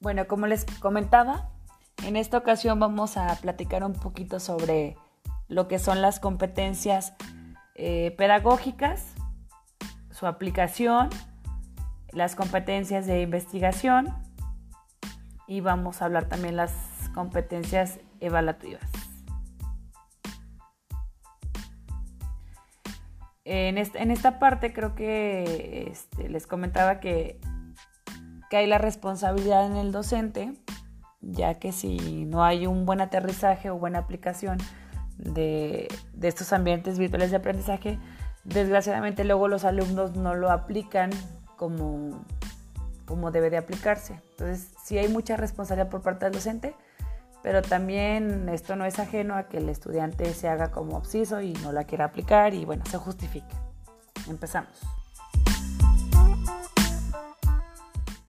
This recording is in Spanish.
Bueno, como les comentaba, en esta ocasión vamos a platicar un poquito sobre lo que son las competencias eh, pedagógicas, su aplicación, las competencias de investigación y vamos a hablar también las competencias evaluativas. En, esta parte creo que este, les comentaba que, que hay la responsabilidad en el docente, ya que si no hay un buen aterrizaje o buena aplicación de, de estos ambientes virtuales de aprendizaje, desgraciadamente luego los alumnos no lo aplican como, como debe de aplicarse. Entonces, sí hay mucha responsabilidad por parte del docente, pero también esto no es ajeno a que el estudiante se haga como obsiso y no la quiera aplicar y bueno, se justifique. Empezamos.